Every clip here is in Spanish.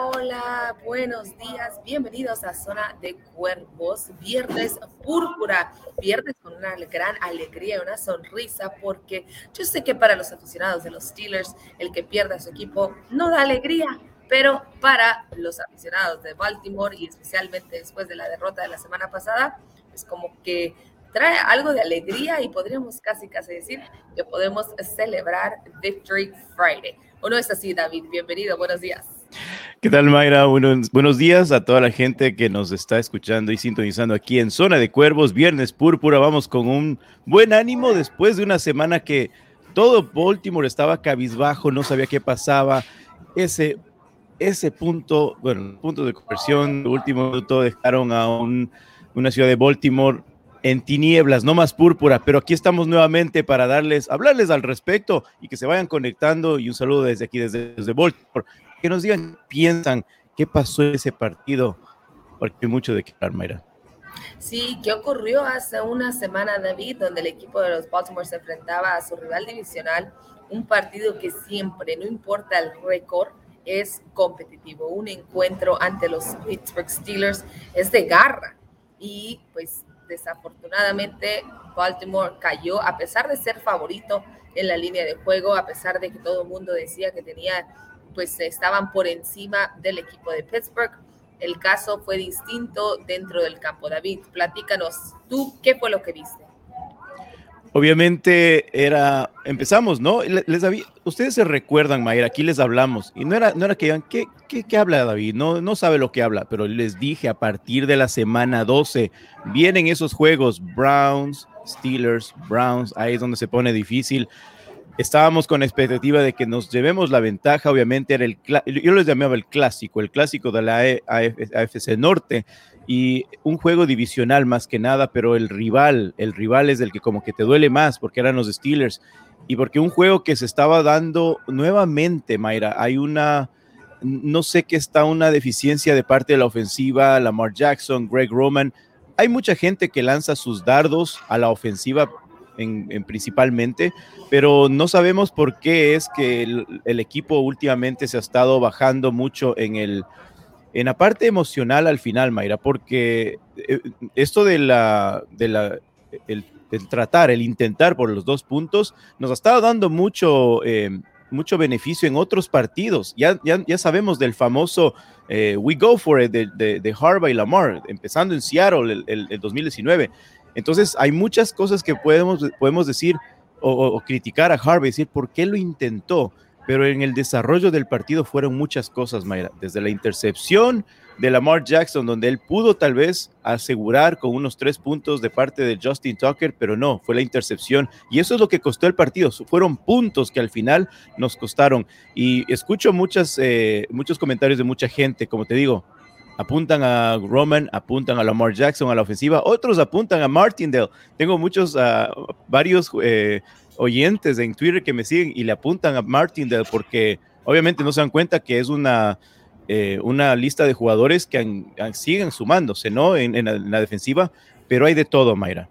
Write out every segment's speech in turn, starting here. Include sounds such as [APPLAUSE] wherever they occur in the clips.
Hola, buenos días, bienvenidos a Zona de Cuervos, viernes púrpura, viernes con una gran alegría y una sonrisa, porque yo sé que para los aficionados de los Steelers, el que pierda su equipo no da alegría, pero para los aficionados de Baltimore y especialmente después de la derrota de la semana pasada, es como que trae algo de alegría y podríamos casi casi decir que podemos celebrar Victory Friday. ¿O no es así, David? Bienvenido, buenos días. ¿Qué tal, Mayra? Buenos, buenos días a toda la gente que nos está escuchando y sintonizando aquí en Zona de Cuervos, Viernes Púrpura. Vamos con un buen ánimo después de una semana que todo Baltimore estaba cabizbajo, no sabía qué pasaba. Ese, ese punto, bueno, punto de conversión, último minuto dejaron a un, una ciudad de Baltimore en tinieblas, no más púrpura, pero aquí estamos nuevamente para darles, hablarles al respecto y que se vayan conectando y un saludo desde aquí, desde, desde Baltimore, que nos digan, piensan, qué pasó ese partido, porque hay mucho de qué hablar, Mayra. Sí, ¿qué ocurrió hace una semana, David, donde el equipo de los Baltimore se enfrentaba a su rival divisional, un partido que siempre, no importa el récord, es competitivo. Un encuentro ante los Pittsburgh Steelers es de garra. Y pues desafortunadamente Baltimore cayó a pesar de ser favorito en la línea de juego, a pesar de que todo el mundo decía que tenía, pues estaban por encima del equipo de Pittsburgh. El caso fue distinto dentro del campo. David, platícanos, tú, ¿qué fue lo que viste? Obviamente era, empezamos, ¿no? Les ustedes se recuerdan, Mayra, aquí les hablamos, y no era, no era que digan, ¿qué, qué, qué habla David? No, no sabe lo que habla, pero les dije a partir de la semana 12, vienen esos juegos, Browns, Steelers, Browns, ahí es donde se pone difícil. Estábamos con la expectativa de que nos llevemos la ventaja, obviamente era el, yo les llamaba el clásico, el clásico de la AFC Norte, y un juego divisional más que nada, pero el rival, el rival es el que como que te duele más porque eran los Steelers y porque un juego que se estaba dando nuevamente, Mayra, hay una, no sé qué está, una deficiencia de parte de la ofensiva, Lamar Jackson, Greg Roman, hay mucha gente que lanza sus dardos a la ofensiva en, principalmente, pero no sabemos por qué es que el, equipo últimamente se ha estado bajando mucho en el, en la parte emocional al final, Mayra, porque eh, esto de la, de la, el, tratar, el intentar por los dos puntos, nos ha estado dando mucho, eh, mucho beneficio en otros partidos. Ya, ya, ya sabemos del famoso eh, We Go For It de, de, Harvard y Lamar, empezando en Seattle el, 2019. Entonces, hay muchas cosas que podemos, podemos decir o, criticar a Harvard, decir por qué lo intentó pero en el desarrollo del partido fueron muchas cosas, Mayra, desde la intercepción de Lamar Jackson, donde él pudo tal vez asegurar con unos tres puntos de parte de Justin Tucker, pero no, fue la intercepción. Y eso es lo que costó el partido. Fueron puntos que al final nos costaron. Y escucho muchas, eh, muchos comentarios de mucha gente, como te digo, apuntan a Roman, apuntan a Lamar Jackson a la ofensiva, otros apuntan a Martindale. Tengo muchos, uh, varios eh, oyentes en Twitter que me siguen y le apuntan a Martindale porque obviamente no se dan cuenta que es una, eh, una lista de jugadores que siguen sumándose, ¿no? En, la, defensiva, pero hay de todo, Mayra.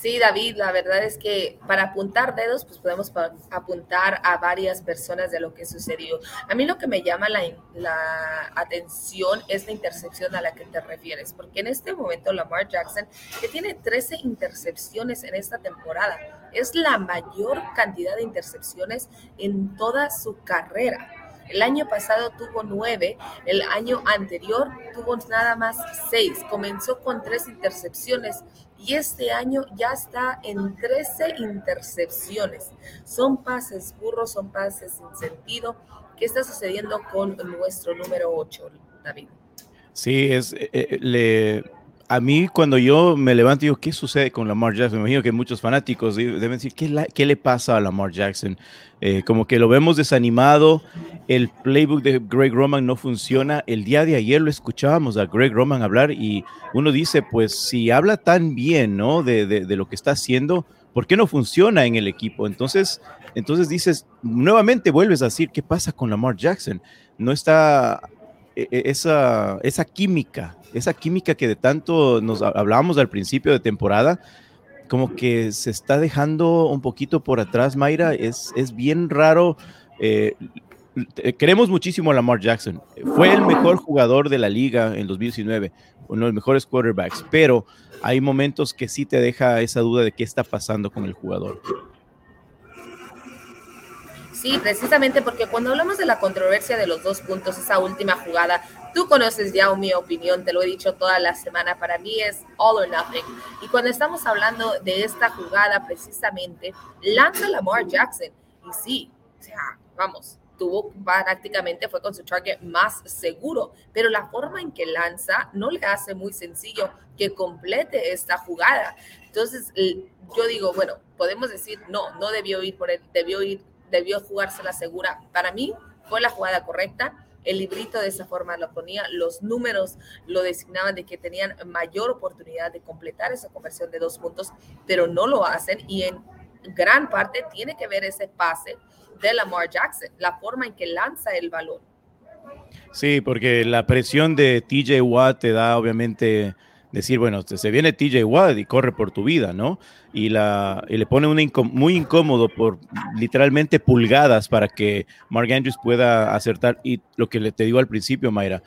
Sí, David, la verdad es que para apuntar dedos, pues podemos apuntar a varias personas de lo que sucedió. A mí lo que me llama la, la, atención es la intercepción a la que te refieres, porque en este momento Lamar Jackson, que tiene 13 intercepciones en esta temporada, es la mayor cantidad de intercepciones en toda su carrera. El año pasado tuvo nueve, el año anterior tuvo nada más seis. Comenzó con tres intercepciones y este año ya está en 13 intercepciones. Son pases burros, son pases sin sentido. ¿Qué está sucediendo con nuestro número 8, David? Sí, es, eh, eh, le, a mí cuando yo me levanto digo, ¿qué sucede con Lamar Jackson? Me imagino que muchos fanáticos deben decir, ¿qué, qué le pasa a Lamar Jackson? Eh, como que lo vemos desanimado, el playbook de Greg Roman no funciona. El día de ayer lo escuchábamos a Greg Roman hablar y uno dice, pues si habla tan bien, ¿no? De, de, de lo que está haciendo, ¿por qué no funciona en el equipo? Entonces, entonces dices, nuevamente vuelves a decir, ¿qué pasa con Lamar Jackson? No está esa, esa química, esa química que de tanto nos hablábamos al principio de temporada, como que se está dejando un poquito por atrás, Mayra. Es, es bien raro. Eh, queremos muchísimo a Lamar Jackson. Fue el mejor jugador de la liga en 2019, uno de los mejores quarterbacks, pero hay momentos que sí te deja esa duda de qué está pasando con el jugador. Sí, precisamente porque cuando hablamos de la controversia de los dos puntos, esa última jugada, tú conoces ya mi opinión, te lo he dicho toda la semana, para mí es all or nothing. Y cuando estamos hablando de esta jugada precisamente, lanza Lamar Jackson. Y sí, o sea, vamos, tuvo prácticamente fue con su target más seguro, pero la forma en que lanza no le hace muy sencillo que complete esta jugada. Entonces, yo digo, bueno, podemos decir, no, no debió ir por él, debió ir debió jugarse la segura. Para mí fue la jugada correcta. El librito de esa forma lo ponía, los números lo designaban de que tenían mayor oportunidad de completar esa conversión de dos puntos, pero no lo hacen y en gran parte tiene que ver ese pase de Lamar Jackson, la forma en que lanza el balón. Sí, porque la presión de TJ Watt te da obviamente decir, bueno, se viene TJ Watt y corre por tu vida, ¿no? Y, la, y le pone muy incómodo por literalmente pulgadas para que Mark Andrews pueda acertar. Y lo que te digo al principio, Mayra,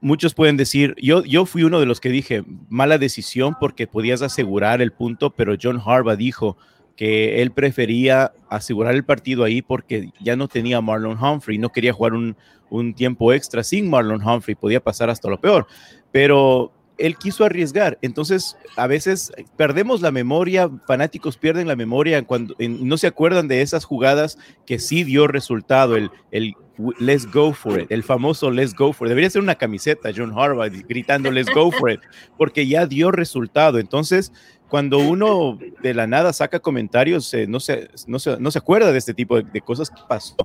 muchos pueden decir, yo, yo fui uno de los que dije, mala decisión porque podías asegurar el punto, pero John Harbaugh dijo que él prefería asegurar el partido ahí porque ya no tenía Marlon Humphrey, no quería jugar un, un tiempo extra sin Marlon Humphrey, podía pasar hasta lo peor. Pero él quiso arriesgar. Entonces, a veces perdemos la memoria, fanáticos pierden la memoria cuando no se acuerdan de esas jugadas que sí dio resultado, el, el let's go for it, el famoso let's go for it. Debería ser una camiseta, John Harbaugh, gritando let's go for it, porque ya dio resultado. Entonces, cuando uno de la nada saca comentarios, eh, no, se, no, se, no, se, acuerda de este tipo de, cosas que pasó.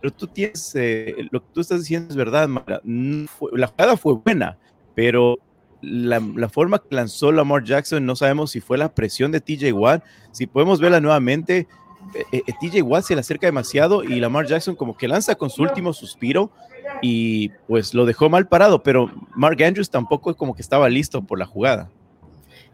Pero tú tienes, eh, lo que tú estás diciendo es verdad, la jugada fue buena, pero la, forma que lanzó Lamar Jackson, no sabemos si fue la presión de TJ Watt. Si podemos verla nuevamente, eh, eh, TJ Watt se le acerca demasiado y Lamar Jackson como que lanza con su último suspiro y pues lo dejó mal parado, pero Mark Andrews tampoco es como que estaba listo por la jugada.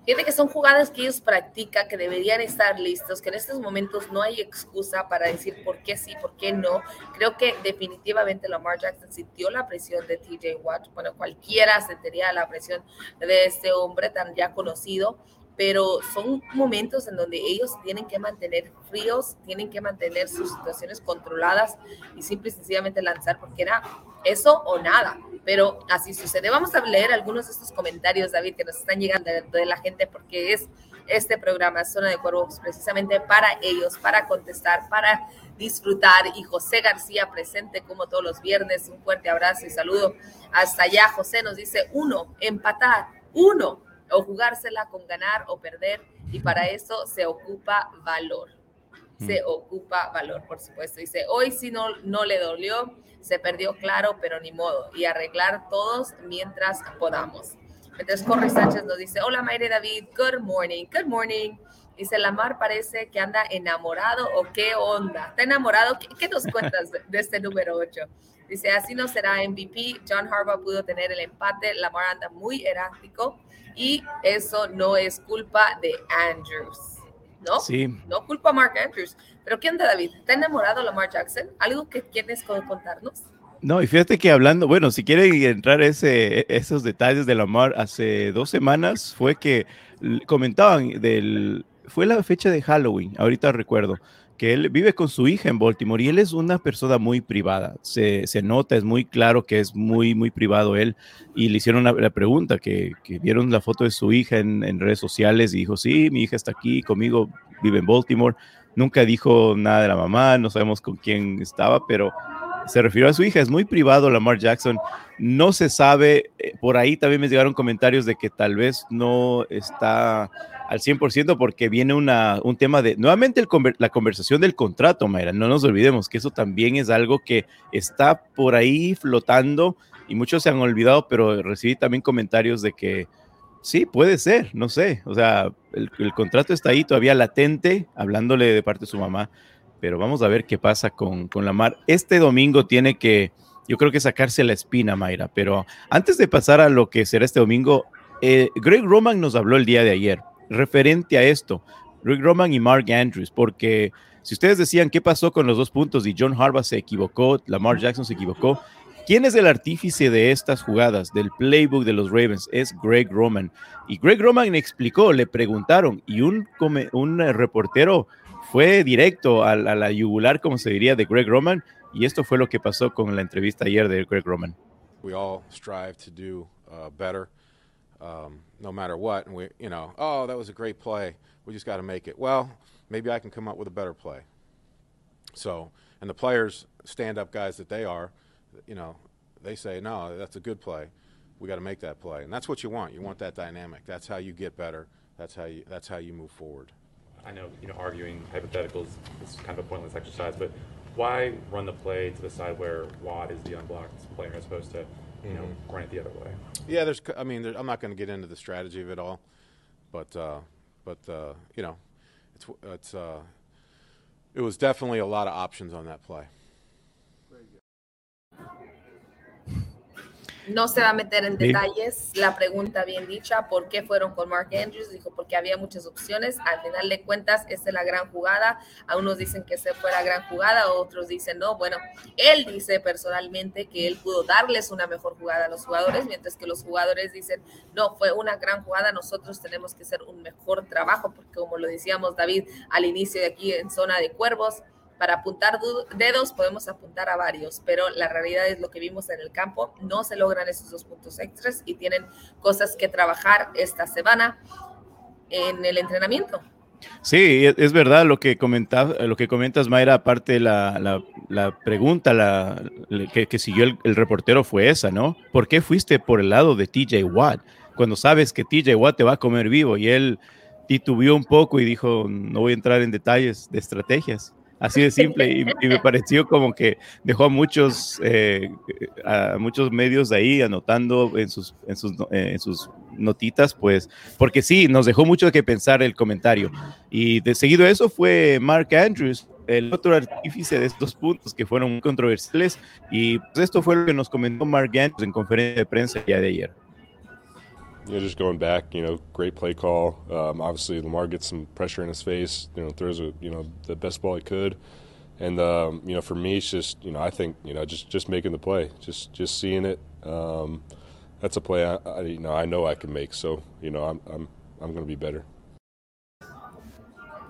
Fíjate que son jugadas que ellos practican, que deberían estar listos, que en estos momentos no hay excusa para decir por qué sí, por qué no. Creo que definitivamente Lamar Jackson sintió la presión de TJ Watt. Bueno, cualquiera sentiría la presión de este hombre tan ya conocido pero son momentos en donde ellos tienen que mantener fríos, tienen que mantener sus situaciones controladas y simple y sencillamente lanzar, porque era eso o nada. Pero así sucede. Vamos a leer algunos de estos comentarios, David, que nos están llegando de, la gente, porque es este programa, Zona de Cuervos, precisamente para ellos, para contestar, para disfrutar. Y José García presente como todos los viernes. Un fuerte abrazo y saludo hasta allá. José nos dice, uno, empatar, uno, o jugársela con ganar o perder y para eso se ocupa valor. Se ocupa valor, por supuesto. Dice, hoy si no, no le dolió, se perdió claro, pero ni modo. Y arreglar todos mientras podamos. Entonces Corre Sánchez nos dice, hola Mayre David, good morning, good morning. Dice, Lamar parece que anda enamorado o qué onda. ¿Está enamorado? ¿Qué, nos cuentas de este número 8? Dice, así no será MVP. John Harbaugh pudo tener el empate. Lamar anda muy erástico y eso no es culpa de Andrews, ¿no? Sí. No culpa a Mark Andrews. Pero ¿qué onda, David? ¿Está enamorado Lamar Jackson? ¿Algo que quieres contarnos? No, y fíjate que hablando, bueno, si quieren entrar ese, esos detalles de Lamar, hace dos semanas fue que comentaban del, fue la fecha de Halloween, ahorita recuerdo, que él vive con su hija en Baltimore y él es una persona muy privada. Se, se nota, es muy claro que es muy, muy privado él. Y le hicieron la, pregunta, que, que, vieron la foto de su hija en, en, redes sociales y dijo, sí, mi hija está aquí conmigo, vive en Baltimore. Nunca dijo nada de la mamá, no sabemos con quién estaba, pero se refirió a su hija. Es muy privado Lamar Jackson. No se sabe, eh, por ahí también me llegaron comentarios de que tal vez no está al 100% porque viene una, un tema de, nuevamente la conversación del contrato, Mayra, no nos olvidemos que eso también es algo que está por ahí flotando y muchos se han olvidado, pero recibí también comentarios de que sí, puede ser, no sé, o sea, el, contrato está ahí todavía latente, hablándole de parte de su mamá, pero vamos a ver qué pasa con, con la mar. Este domingo tiene que, yo creo que sacarse la espina, Mayra, pero antes de pasar a lo que será este domingo, eh, Greg Roman nos habló el día de ayer referente a esto, Rick Roman y Mark Andrews, porque Si ustedes decían qué pasó con los dos puntos y John Harbaugh se equivocó, Lamar Jackson se equivocó, ¿quién es el artífice de estas jugadas, del playbook de los Ravens? Es Greg Roman. Y Greg Roman explicó, le preguntaron, y un, un reportero fue directo a, la yugular, como se diría, de Greg Roman, y esto fue lo que pasó con la entrevista ayer de Greg Roman. We all strive to do uh, better, um, no matter what. And we, you know, oh, that was a great play. We just got to make it. Well, maybe I can come up with a better play. So, and the players, stand-up guys that they are, you know, they say, no, that's a good play. We got to make that play, and that's what you want. You want that dynamic. That's how you get better. That's how you. That's how you move forward. I know you know arguing hypotheticals is kind of a pointless exercise, but why run the play to the side where Watt is the unblocked player as opposed to you know mm-hmm. run it the other way? Yeah, there's. I mean, there, I'm not going to get into the strategy of it all, but uh, but uh, you know, it's it's uh, it was definitely a lot of options on that play. No se va a meter en detalles la pregunta bien dicha, ¿por qué fueron con Mark Andrews? Dijo, porque había muchas opciones. Al final de cuentas, esta es la gran jugada. A unos dicen que se fue la gran jugada, otros dicen no. Bueno, él dice personalmente que él pudo darles una mejor jugada a los jugadores, mientras que los jugadores dicen, no, fue una gran jugada, nosotros tenemos que hacer un mejor trabajo, porque como lo decíamos David al inicio de aquí en zona de cuervos, para apuntar dedos podemos apuntar a varios, pero la realidad es lo que vimos en el campo, no se logran esos dos puntos extras y tienen cosas que trabajar esta semana en el entrenamiento. Sí, es verdad lo que comentas, lo que comentas Mayra, aparte la, la, pregunta la, que, siguió el, el, reportero fue esa, ¿no? ¿Por qué fuiste por el lado de TJ Watt cuando sabes que TJ Watt te va a comer vivo? Y él titubeó un poco y dijo, no voy a entrar en detalles de estrategias así de simple y, me pareció como que dejó a muchos, eh, a muchos medios ahí anotando en sus, en sus, en sus notitas, pues, porque sí, nos dejó mucho que pensar el comentario. Y de seguido eso fue Mark Andrews, el otro artífice de estos puntos que fueron muy controversiales. Y pues, esto fue lo que nos comentó Mark Andrews en conferencia de prensa ya de ayer. You know, just going back, you know, great play call. Um, obviously, Lamar gets some pressure in his face. You know, throws a, you know the best ball he could, and um, you know, for me, it's just you know, I think you know, just just making the play, just just seeing it. Um, that's a play I, I, you know I know I can make. So you know, I'm I'm I'm going to be better.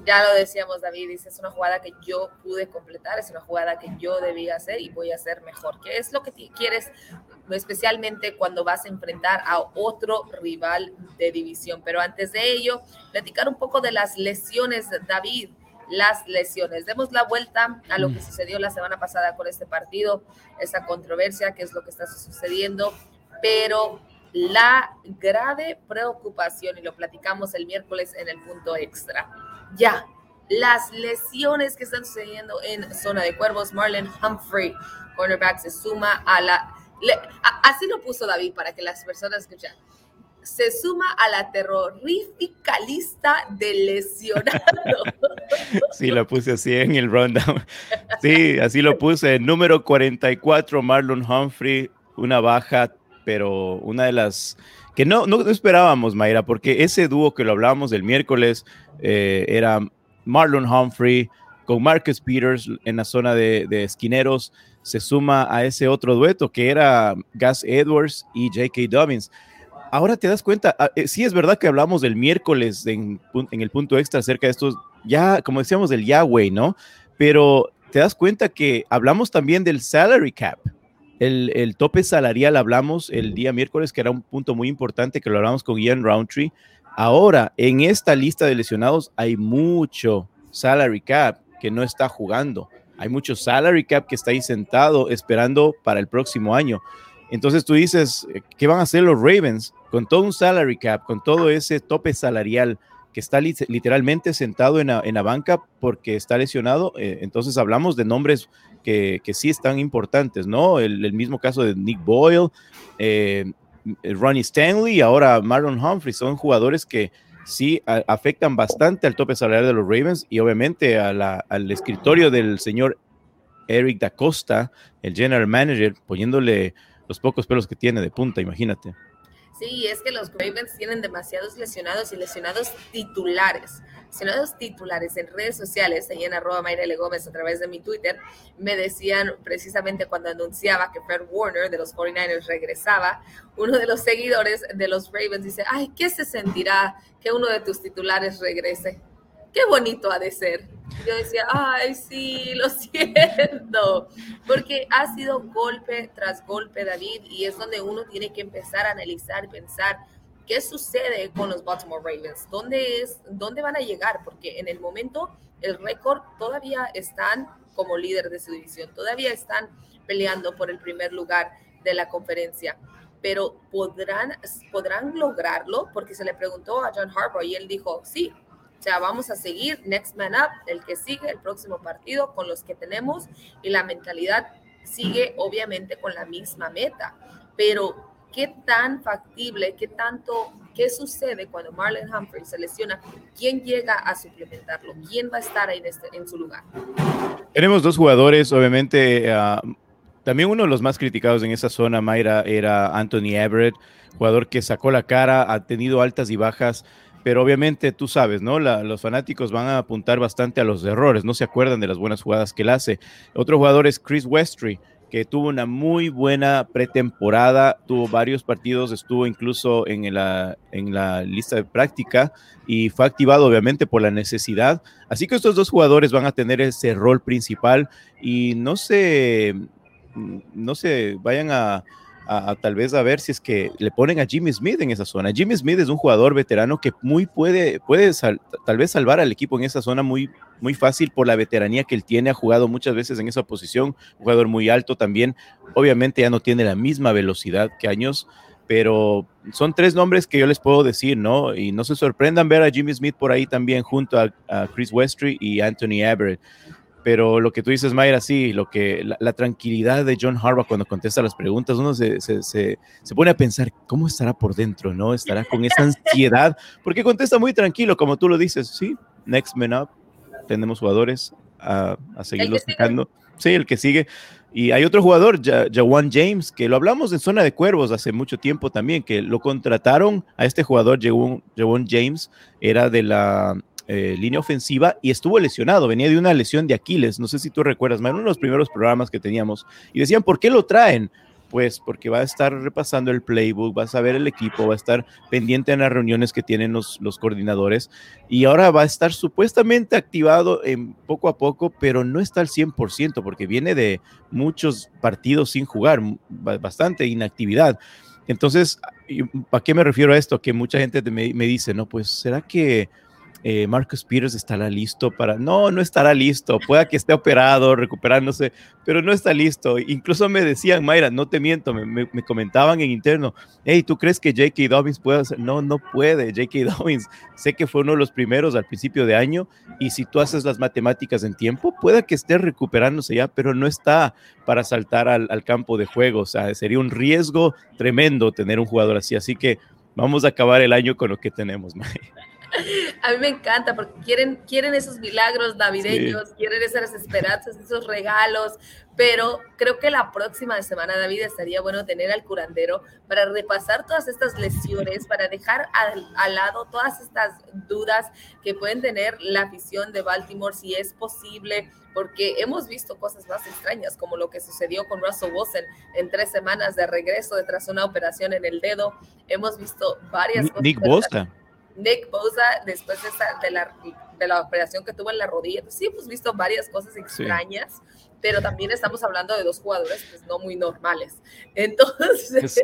ya lo decíamos David, dice, es una jugada que yo pude completar, es una jugada que yo debía hacer y voy a hacer mejor, ¿Qué es lo que quieres especialmente cuando vas a enfrentar a otro rival de división. Pero antes de ello, platicar un poco de las lesiones, David, las lesiones. Demos la vuelta a lo que mm. sucedió la semana pasada con este partido, esa controversia, que es lo que está sucediendo, pero la grave preocupación, y lo platicamos el miércoles en el punto extra ya, las lesiones que están sucediendo en zona de cuervos, Marlon Humphrey, cornerback, se suma a la... así lo puso David para que las personas escuchen. Se suma a la terrorífica lista de lesionados. [LAUGHS] Sí, lo puse así en el rundown. Sí, así lo puse. Número 44, Marlon Humphrey, una baja, pero una de las que no, no esperábamos, Mayra, porque ese dúo que lo hablábamos el miércoles eh, era Marlon Humphrey con Marcus Peters en la zona de, esquineros, se suma a ese otro dueto que era Gus Edwards y J.K. Dobbins. Ahora te das cuenta, ah, eh, sí es verdad que hablamos del miércoles en, el punto extra acerca de estos, ya como decíamos del Yahweh, ¿no? Pero te das cuenta que hablamos también del salary cap el, tope salarial hablamos el día miércoles, que era un punto muy importante, que lo hablamos con Ian Roundtree. Ahora, en esta lista de lesionados hay mucho salary cap que no está jugando. Hay mucho salary cap que está ahí sentado esperando para el próximo año. Entonces tú dices, ¿qué van a hacer los Ravens con todo un salary cap, con todo ese tope salarial que está literalmente sentado en la, banca porque está lesionado? Eh, entonces hablamos de nombres que, sí están importantes, ¿no? El, mismo caso de Nick Boyle, eh, Ronnie Stanley ahora Marlon Humphrey son jugadores que sí afectan bastante al tope salarial de los Ravens y obviamente al escritorio del señor Eric Da Costa, el general manager, poniéndole los pocos pelos que tiene de punta, imagínate. Sí, es que los Ravens tienen demasiados lesionados y lesionados titulares. los titulares en redes sociales, ahí en arroba Mayra L. Gómez a través de mi Twitter, me decían precisamente cuando anunciaba que Fred Warner de los 49ers regresaba, uno de los seguidores de los Ravens dice, ay, ¿qué se sentirá que uno de tus titulares regrese? Qué bonito ha de ser. Yo decía, ay, sí, lo [LAUGHS] siento, porque ha sido golpe tras golpe, David, y es donde uno tiene que empezar a analizar pensar qué sucede con los Baltimore Ravens, dónde, es, dónde van a llegar, porque en el momento el récord todavía están como líder de su división, todavía están peleando por el primer lugar de la conferencia, pero podrán, podrán lograrlo, porque se le preguntó a John Harbaugh y él dijo, sí, sea, vamos a seguir Next Man Up, el que sigue el próximo partido con los que tenemos y la mentalidad sigue obviamente con la misma meta. Pero, ¿qué tan factible, qué tanto, qué sucede cuando Marlon Humphrey se lesiona? ¿Quién llega a suplementarlo? ¿Quién va a estar ahí en, este, su lugar? Tenemos dos jugadores, obviamente. Ah, también uno de los más criticados en esa zona, Mayra, era Anthony Everett, jugador que sacó la cara, ha tenido altas y bajas pero obviamente tú sabes, ¿no? los fanáticos van a apuntar bastante a los errores, no se acuerdan de las buenas jugadas que él hace. Otro jugador es Chris Westry, que tuvo una muy buena pretemporada, tuvo varios partidos, estuvo incluso en la, en la lista de práctica y fue activado obviamente por la necesidad. Así que estos dos jugadores van a tener ese rol principal y no se, no se vayan a a, tal vez a ver si es que le ponen a Jimmy Smith en esa zona. Jimmy Smith es un jugador veterano que muy puede, puede tal vez salvar al equipo en esa zona muy, muy fácil por la veteranía que él tiene. Ha jugado muchas veces en esa posición, jugador muy alto también. Obviamente ya no tiene la misma velocidad que años, pero son tres nombres que yo les puedo decir, ¿no? Y no se sorprendan ver a Jimmy Smith por ahí también junto a, a Chris Westry y Anthony Everett. Pero lo que tú dices, Mayra, sí, lo que, la, tranquilidad de John Harbaugh cuando contesta las preguntas, uno se, se, se, pone a pensar, ¿cómo estará por dentro, no? ¿Estará con esa ansiedad? Porque contesta muy tranquilo, como tú lo dices, sí, next man up, tenemos jugadores a, a seguirlos sacando. Sí, el que sigue. Y hay otro jugador, Jawan James, que lo hablamos en Zona de Cuervos hace mucho tiempo también, que lo contrataron a este jugador, Jawan James, era de la eh, línea ofensiva y estuvo lesionado, venía de una lesión de Aquiles, no sé si tú recuerdas, en uno de los primeros programas que teníamos, y decían, ¿por qué lo traen? Pues porque va a estar repasando el playbook, va a saber el equipo, va a estar pendiente en las reuniones que tienen los, los coordinadores y ahora va a estar supuestamente activado en poco a poco, pero no está al 100% porque viene de muchos partidos sin jugar, bastante inactividad. Entonces, ¿para qué me refiero a esto? Que mucha gente me, me dice, no, pues será que eh, Marcus Peters estará listo para... No, no estará listo. Pueda que esté operado, recuperándose, pero no está listo. Incluso me decían, Mayra, no te miento, me, comentaban en interno, hey, ¿tú crees que J.K. Dobbins puede hacer? No, no puede. J.K. Dobbins, sé que fue uno de los primeros al principio de año y si tú haces las matemáticas en tiempo, pueda que esté recuperándose ya, pero no está para saltar al, al campo de juego. O sea, sería un riesgo tremendo tener un jugador así. Así que vamos a acabar el año con lo que tenemos, Mayra. A mí me encanta porque quieren, quieren esos milagros navideños, quieren esas esperanzas, esos regalos, pero creo que la próxima semana, David, estaría bueno tener al curandero para repasar todas estas lesiones, para dejar al, lado todas estas dudas que pueden tener la afición de Baltimore, si es posible, porque hemos visto cosas más extrañas, como lo que sucedió con Russell Wilson en tres semanas de regreso detrás de una operación en el dedo. Hemos visto varias cosas. Nick Bosa. Nick Bosa, después de, la, de la operación que tuvo en la rodilla, pues sí hemos visto varias cosas extrañas, pero también estamos hablando de dos jugadores pues no muy normales. [LAUGHS] Entonces,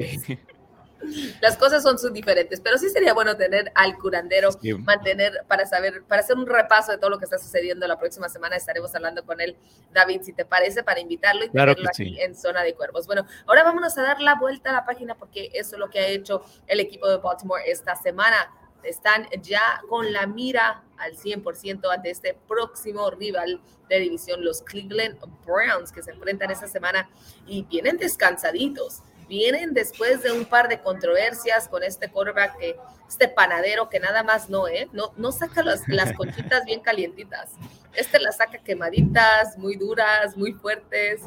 las cosas son diferentes, pero sí sería bueno tener al curandero, mantener para saber, para hacer un repaso de todo lo que está sucediendo la próxima semana. Estaremos hablando con él, David, si te parece, para invitarlo y tenerlo aquí en Zona de Cuervos. Bueno, ahora vámonos a dar la vuelta a la página porque eso es lo que ha hecho el equipo de Baltimore esta semana están ya con la mira al 100% ante este próximo rival de división, los Cleveland Browns, que se enfrentan esta semana y vienen descansaditos. Vienen después de un par de controversias con este quarterback, que, este panadero que nada más no, ¿eh? No, no saca las, las conchitas bien calientitas. Este las saca quemaditas, muy duras, muy fuertes.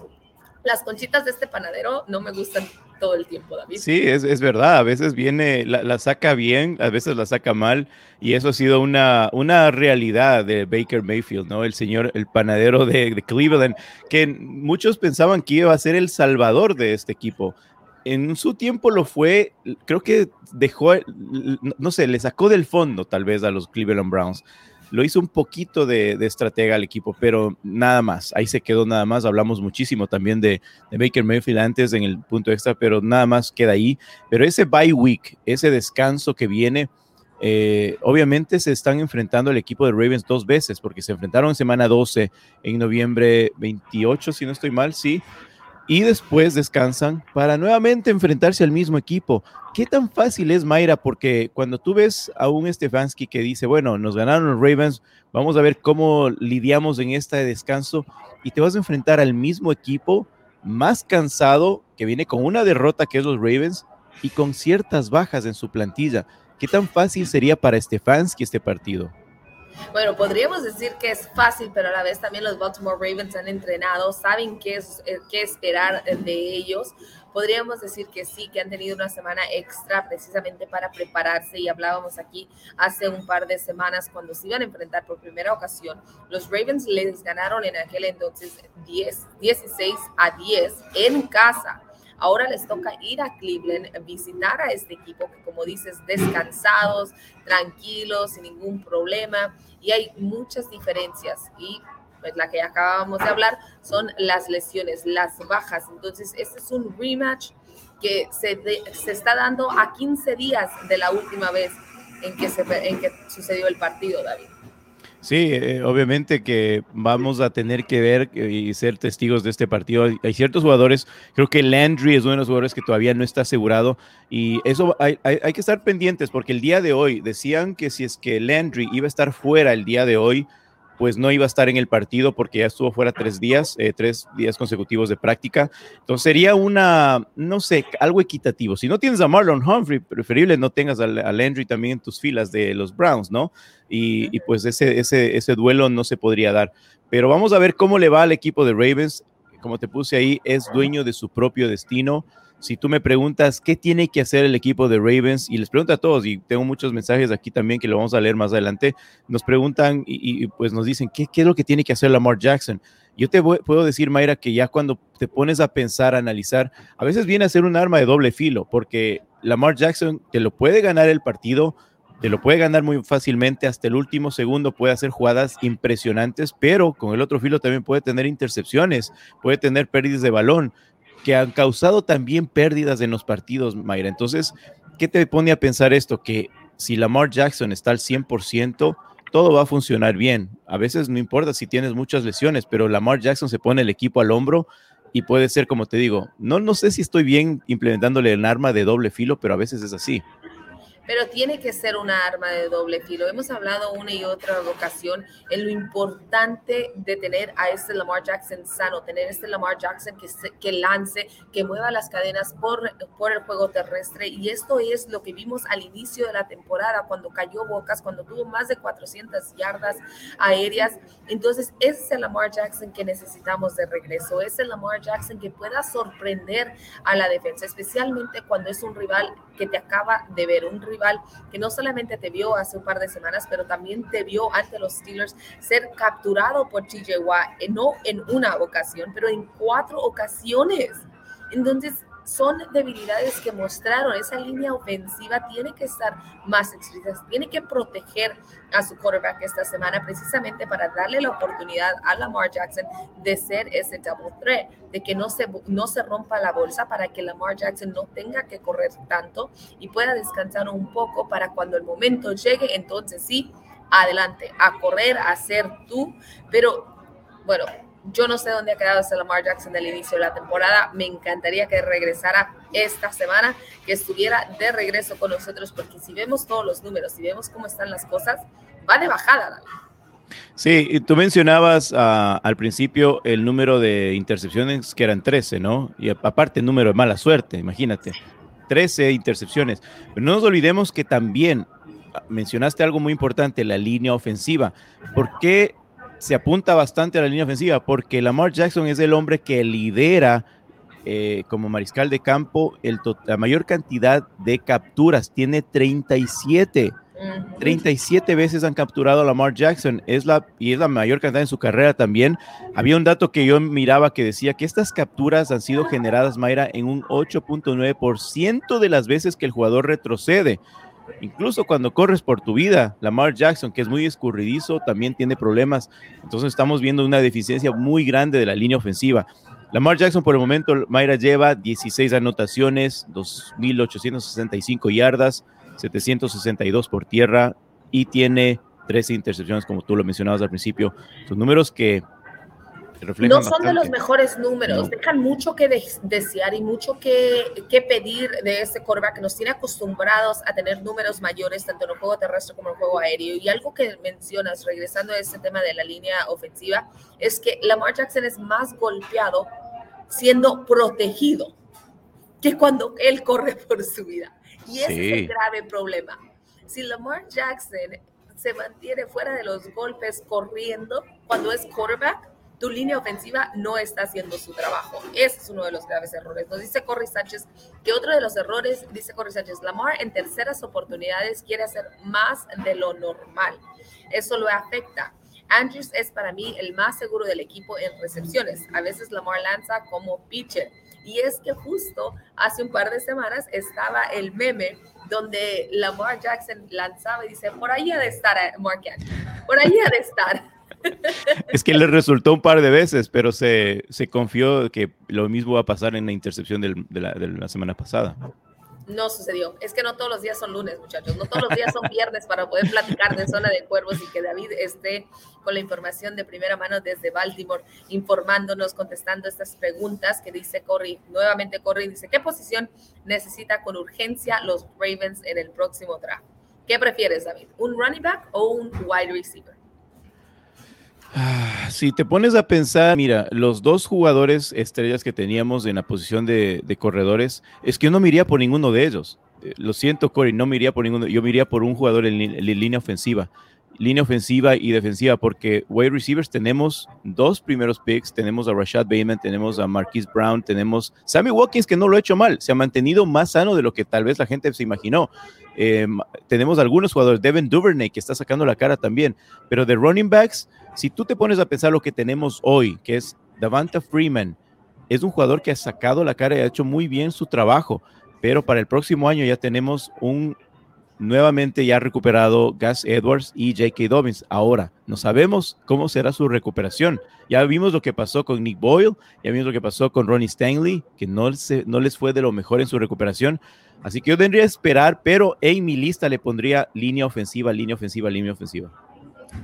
Las conchitas de este panadero no me gustan todo el tiempo, David. Sí, es, es verdad. A veces viene, la, saca bien, a veces la saca mal. Y eso ha sido una, una realidad de Baker Mayfield, ¿no? El señor, el panadero de, de Cleveland, que muchos pensaban que iba a ser el salvador de este equipo en su tiempo lo fue, creo que dejó, no sé, le sacó del fondo tal vez a los Cleveland Browns. Lo hizo un poquito de, estratega al equipo, pero nada más. Ahí se quedó nada más. Hablamos muchísimo también de, de, Baker Mayfield antes en el punto extra, pero nada más queda ahí. Pero ese bye week, ese descanso que viene, eh, obviamente se están enfrentando el equipo de Ravens dos veces, porque se enfrentaron en semana 12, en noviembre 28, si no estoy mal, sí y después descansan para nuevamente enfrentarse al mismo equipo. ¿Qué tan fácil es, Mayra? Porque cuando tú ves a un Stefanski que dice, bueno, nos ganaron los Ravens, vamos a ver cómo lidiamos en este descanso y te vas a enfrentar al mismo equipo más cansado que viene con una derrota que es los Ravens y con ciertas bajas en su plantilla. ¿Qué tan fácil sería para Stefanski este partido? Bueno, podríamos decir que es fácil, pero a la vez también los Baltimore Ravens han entrenado, saben qué, es, eh, qué esperar de ellos. Podríamos decir que sí, que han tenido una semana extra precisamente para prepararse y hablábamos aquí hace un par de semanas cuando se iban a enfrentar por primera ocasión. Los Ravens les ganaron en aquel entonces 10, 16 a 10 en casa. Ahora les toca ir a Cleveland, visitar a este equipo que, como dices, descansados, tranquilos, sin ningún problema. Y hay muchas diferencias. Y pues la que acabamos de hablar son las lesiones, las bajas. Entonces, este es un rematch que se, se está dando a 15 días de la última vez en que, se, en que sucedió el partido, David. Sí, eh, obviamente que vamos a tener que ver y ser testigos de este partido. Hay ciertos jugadores, creo que Landry es uno de los jugadores que todavía no está asegurado y eso hay, hay, hay, que estar pendientes porque el día de hoy decían que si es que Landry iba a estar fuera el día de hoy, pues no iba a estar en el partido porque ya estuvo fuera tres días, eh, tres días consecutivos de práctica. Entonces sería una, no sé, algo equitativo. Si no tienes a Marlon Humphrey, preferible no tengas a, a Landry también en tus filas de los Browns, ¿no? Y, y, pues ese, ese, ese duelo no se podría dar. Pero vamos a ver cómo le va al equipo de Ravens. Como te puse ahí, es dueño de su propio destino si tú me preguntas qué tiene que hacer el equipo de Ravens, y les pregunto a todos, y tengo muchos mensajes aquí también que lo vamos a leer más adelante, nos preguntan y, y pues nos dicen, ¿qué, ¿qué, es lo que tiene que hacer Lamar Jackson? Yo te voy, puedo decir, Mayra, que ya cuando te pones a pensar, a analizar, a veces viene a ser un arma de doble filo, porque Lamar Jackson te lo puede ganar el partido, te lo puede ganar muy fácilmente, hasta el último segundo puede hacer jugadas impresionantes, pero con el otro filo también puede tener intercepciones, puede tener pérdidas de balón, que han causado también pérdidas en los partidos, Mayra. Entonces, ¿qué te pone a pensar esto? Que si Lamar Jackson está al 100%, todo va a funcionar bien. A veces no importa si tienes muchas lesiones, pero Lamar Jackson se pone el equipo al hombro y puede ser, como te digo, no, no sé si estoy bien implementándole el arma de doble filo, pero a veces es así pero tiene que ser una arma de doble filo. Hemos hablado una y otra ocasión en lo importante de tener a este Lamar Jackson sano, tener este Lamar Jackson que, se, que lance, que mueva las cadenas por, por el juego terrestre. Y esto es lo que vimos al inicio de la temporada, cuando cayó Bocas, cuando tuvo más de 400 yardas aéreas. Entonces, ese es el Lamar Jackson que necesitamos de regreso. Es el Lamar Jackson que pueda sorprender a la defensa, especialmente cuando es un rival que te acaba de ver, un rival que no solamente te vio hace un par de semanas, pero también te vio ante los Steelers ser capturado por TJ Watt, eh, no en una ocasión, pero en cuatro ocasiones. Entonces, son debilidades que mostraron. Esa línea ofensiva tiene que estar más escritas, tiene que proteger a su quarterback esta semana precisamente para darle la oportunidad a Lamar Jackson de ser ese double threat, de que no se, no se rompa la bolsa para que Lamar Jackson no tenga que correr tanto y pueda descansar un poco para cuando el momento llegue, entonces sí, adelante, a correr, a ser tú, pero bueno, yo no sé dónde ha quedado ese Lamar Jackson del inicio de la temporada. Me encantaría que regresara esta semana, que estuviera de regreso con nosotros, porque si vemos todos los números, si vemos cómo están las cosas, va de bajada. Sí, y tú mencionabas uh, al principio el número de intercepciones que eran 13, ¿no? Y aparte el número de mala suerte, imagínate. 13 intercepciones. Pero no nos olvidemos que también ah, mencionaste algo muy importante, la línea ofensiva. ¿Por qué se apunta bastante a la línea ofensiva porque Lamar Jackson es el hombre que lidera eh, como mariscal de campo el la mayor cantidad de capturas, tiene 37. 37 veces han capturado a Lamar Jackson, es la, y es la mayor cantidad en su carrera también. Había un dato que yo miraba que decía que estas capturas han sido generadas, Mayra, en un 8.9% de las veces que el jugador retrocede. Incluso cuando corres por tu vida, Lamar Jackson, que es muy escurridizo, también tiene problemas. Entonces estamos viendo una deficiencia muy grande de la línea ofensiva. Lamar Jackson por el momento, Mayra lleva 16 anotaciones, 2.865 yardas, 762 por tierra y tiene 13 intercepciones, como tú lo mencionabas al principio. Son números que no son de los mejores números, dejan mucho que desear y mucho que, que pedir de quarterback que nos tiene acostumbrados a tener números mayores tanto en el juego terrestre como en el juego aéreo. Y algo que mencionas, regresando a este tema de la línea ofensiva, es que Lamar Jackson es más golpeado siendo protegido que cuando él corre [LAUGHS] por su vida. Y ese es el grave problema. Si Lamar Jackson se mantiene fuera de los golpes corriendo cuando es quarterback, tu línea ofensiva no está haciendo su trabajo. Ese es uno de los graves errores. Nos dice Corey Sánchez que otro de los errores, dice Corey Sánchez, Lamar en terceras oportunidades quiere hacer más de lo normal. Eso lo afecta. Andrews es para mí el más seguro del equipo en recepciones. A veces Lamar lanza como pitcher y es que justo hace un par de semanas estaba el meme donde Lamar Jackson lanzaba y dice, por ahí ha de estar eh, Mark por ahí ha de estar. Es que le resultó un par de veces, pero se, se confió que lo mismo va a pasar en la intercepción de, la, semana pasada no sucedió. Es que no todos los días son lunes, muchachos. No todos los días son viernes para poder platicar de zona de cuervos y que David esté con la información de primera mano desde Baltimore, informándonos, contestando estas preguntas que dice Corey. Nuevamente Corey dice, ¿qué posición necesita con urgencia los Ravens en el próximo draft? ¿Qué prefieres, David? ¿Un running back o un wide receiver? Ah, si te pones a pensar, mira, los dos jugadores estrellas que teníamos en la posición de, corredores, es que yo no me iría por ninguno de ellos. Eh, lo siento, Corey, no me iría por ninguno. Yo me iría por un jugador en, línea ofensiva. Línea ofensiva y defensiva, porque wide receivers tenemos dos primeros picks. Tenemos a Rashad Bateman, tenemos a Marquise Brown, tenemos Sammy Watkins, que no lo ha hecho mal. Se ha mantenido más sano de lo que tal vez la gente se imaginó. Eh, tenemos algunos jugadores, Devin Duvernay, que está sacando la cara también. Pero de running backs si tú te pones a pensar lo que tenemos hoy, que es Davanta Freeman, es un jugador que ha sacado la cara y ha hecho muy bien su trabajo, pero para el próximo año ya tenemos un nuevamente ya recuperado Gas Edwards y J.K. Dobbins. Ahora, no sabemos cómo será su recuperación. Ya vimos lo que pasó con Nick Boyle, ya vimos lo que pasó con Ronnie Stanley, que no, no les fue de lo mejor en su recuperación. Así que yo tendría que esperar, pero en mi lista le pondría línea ofensiva, línea ofensiva, línea ofensiva.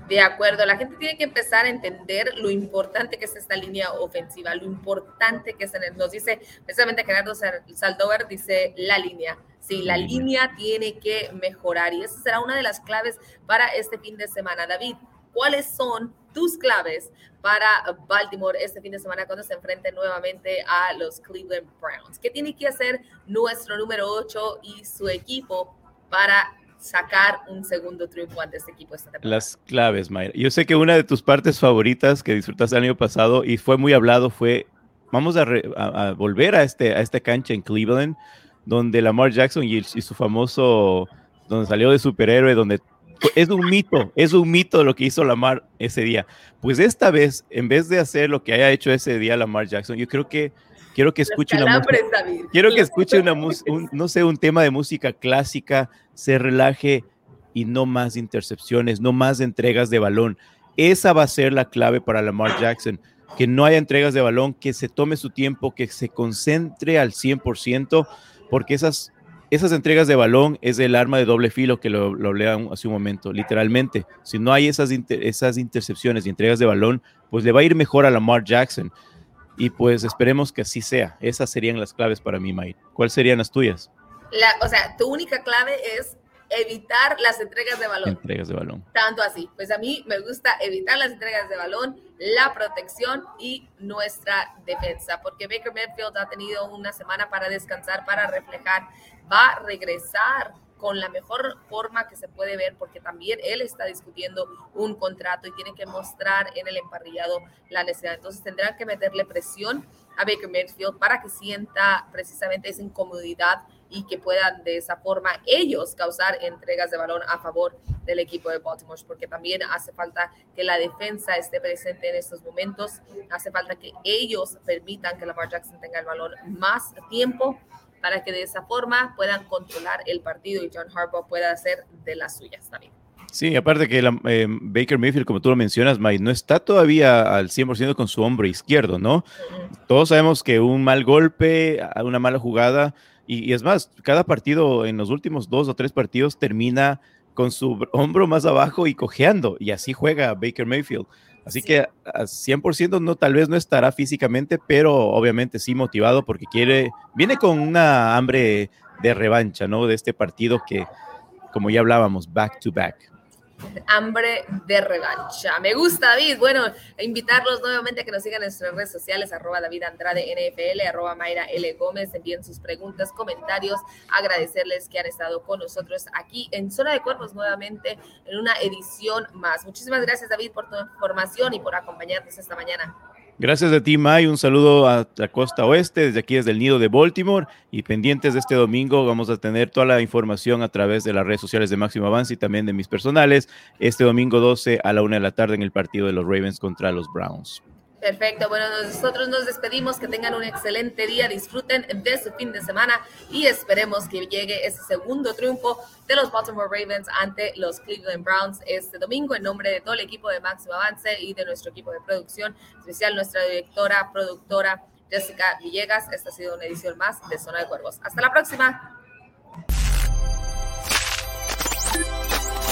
De acuerdo, la gente tiene que empezar a entender lo importante que es esta línea ofensiva, lo importante que es tener. Nos dice precisamente Gerardo Saldover, dice la línea. Sí, la línea tiene que mejorar y esa será una de las claves para este fin de semana. David, ¿cuáles son tus claves para Baltimore este fin de semana cuando se enfrente nuevamente a los Cleveland Browns? ¿Qué tiene que hacer nuestro número 8 y su equipo para sacar un segundo triunfo ante este equipo esta temporada. Las claves, Mayra. Yo sé que una de tus partes favoritas que disfrutaste el año pasado y fue muy hablado fue, vamos a, volver a, este, a esta cancha en Cleveland, donde Lamar Jackson y, su famoso, donde salió de superhéroe, donde es un mito, es un mito lo que hizo Lamar ese día. Pues esta vez, en vez de hacer lo que haya hecho ese día Lamar Jackson, yo creo que quiero que escuche una música, quiero que escuche una un, no sé, un tema de música clásica, se relaje y no más intercepciones, no más entregas de balón. Esa va a ser la clave para Lamar Jackson, que no haya entregas de balón, que se tome su tiempo, que se concentre al 100%, porque esas, esas entregas de balón es el arma de doble filo que lo, lo hace un momento, literalmente. Si no hay esas, esas intercepciones y entregas de balón, pues le va a ir mejor a Lamar Jackson. Y pues esperemos que así sea. Esas serían las claves para mí, Mike. ¿Cuáles serían las tuyas? La, o sea, tu única clave es evitar las entregas de balón. Entregas de balón. Tanto así. Pues a mí me gusta evitar las entregas de balón, la protección y nuestra defensa, porque Baker Mayfield ha tenido una semana para descansar, para reflejar, va a regresar con la mejor forma que se puede ver, porque también él está discutiendo un contrato y tiene que mostrar en el emparrillado la necesidad. Entonces tendrán que meterle presión a Baker Mayfield para que sienta precisamente esa incomodidad y que puedan de esa forma ellos causar entregas de balón a favor del equipo de Baltimore, porque también hace falta que la defensa esté presente en estos momentos, hace falta que ellos permitan que Lamar Jackson tenga el balón más tiempo para que de esa forma puedan controlar el partido y John Harbaugh pueda hacer de las suyas también. Sí, aparte que la, eh, Baker Mayfield, como tú lo mencionas, Mike, no está todavía al 100% con su hombro izquierdo, ¿no? Todos sabemos que un mal golpe, una mala jugada, y, es más, cada partido en los últimos dos o tres partidos termina con su hombro más abajo y cojeando, y así juega Baker Mayfield. Así que a 100% no, tal vez no estará físicamente, pero obviamente sí motivado porque quiere, viene con una hambre de revancha, ¿no? De este partido que, como ya hablábamos, back to back hambre de revancha. Me gusta, David. Bueno, invitarlos nuevamente a que nos sigan en nuestras redes sociales, arroba David Andrade NFL, arroba Mayra L. Gómez, envíen sus preguntas, comentarios, agradecerles que han estado con nosotros aquí en Zona de Cuerpos nuevamente en una edición más. Muchísimas gracias, David, por tu información y por acompañarnos esta mañana. Gracias a ti, May. Un saludo a la costa oeste, desde aquí, desde el nido de Baltimore. Y pendientes de este domingo, vamos a tener toda la información a través de las redes sociales de Máximo Avance y también de mis personales. Este domingo 12 a la una de la tarde en el partido de los Ravens contra los Browns. Perfecto, bueno, nosotros nos despedimos, que tengan un excelente día, disfruten de su fin de semana y esperemos que llegue ese segundo triunfo de los Baltimore Ravens ante los Cleveland Browns este domingo en nombre de todo el equipo de Máximo Avance y de nuestro equipo de producción, especial nuestra directora, productora Jessica Villegas. Esta ha sido una edición más de Zona de Cuervos. Hasta la próxima.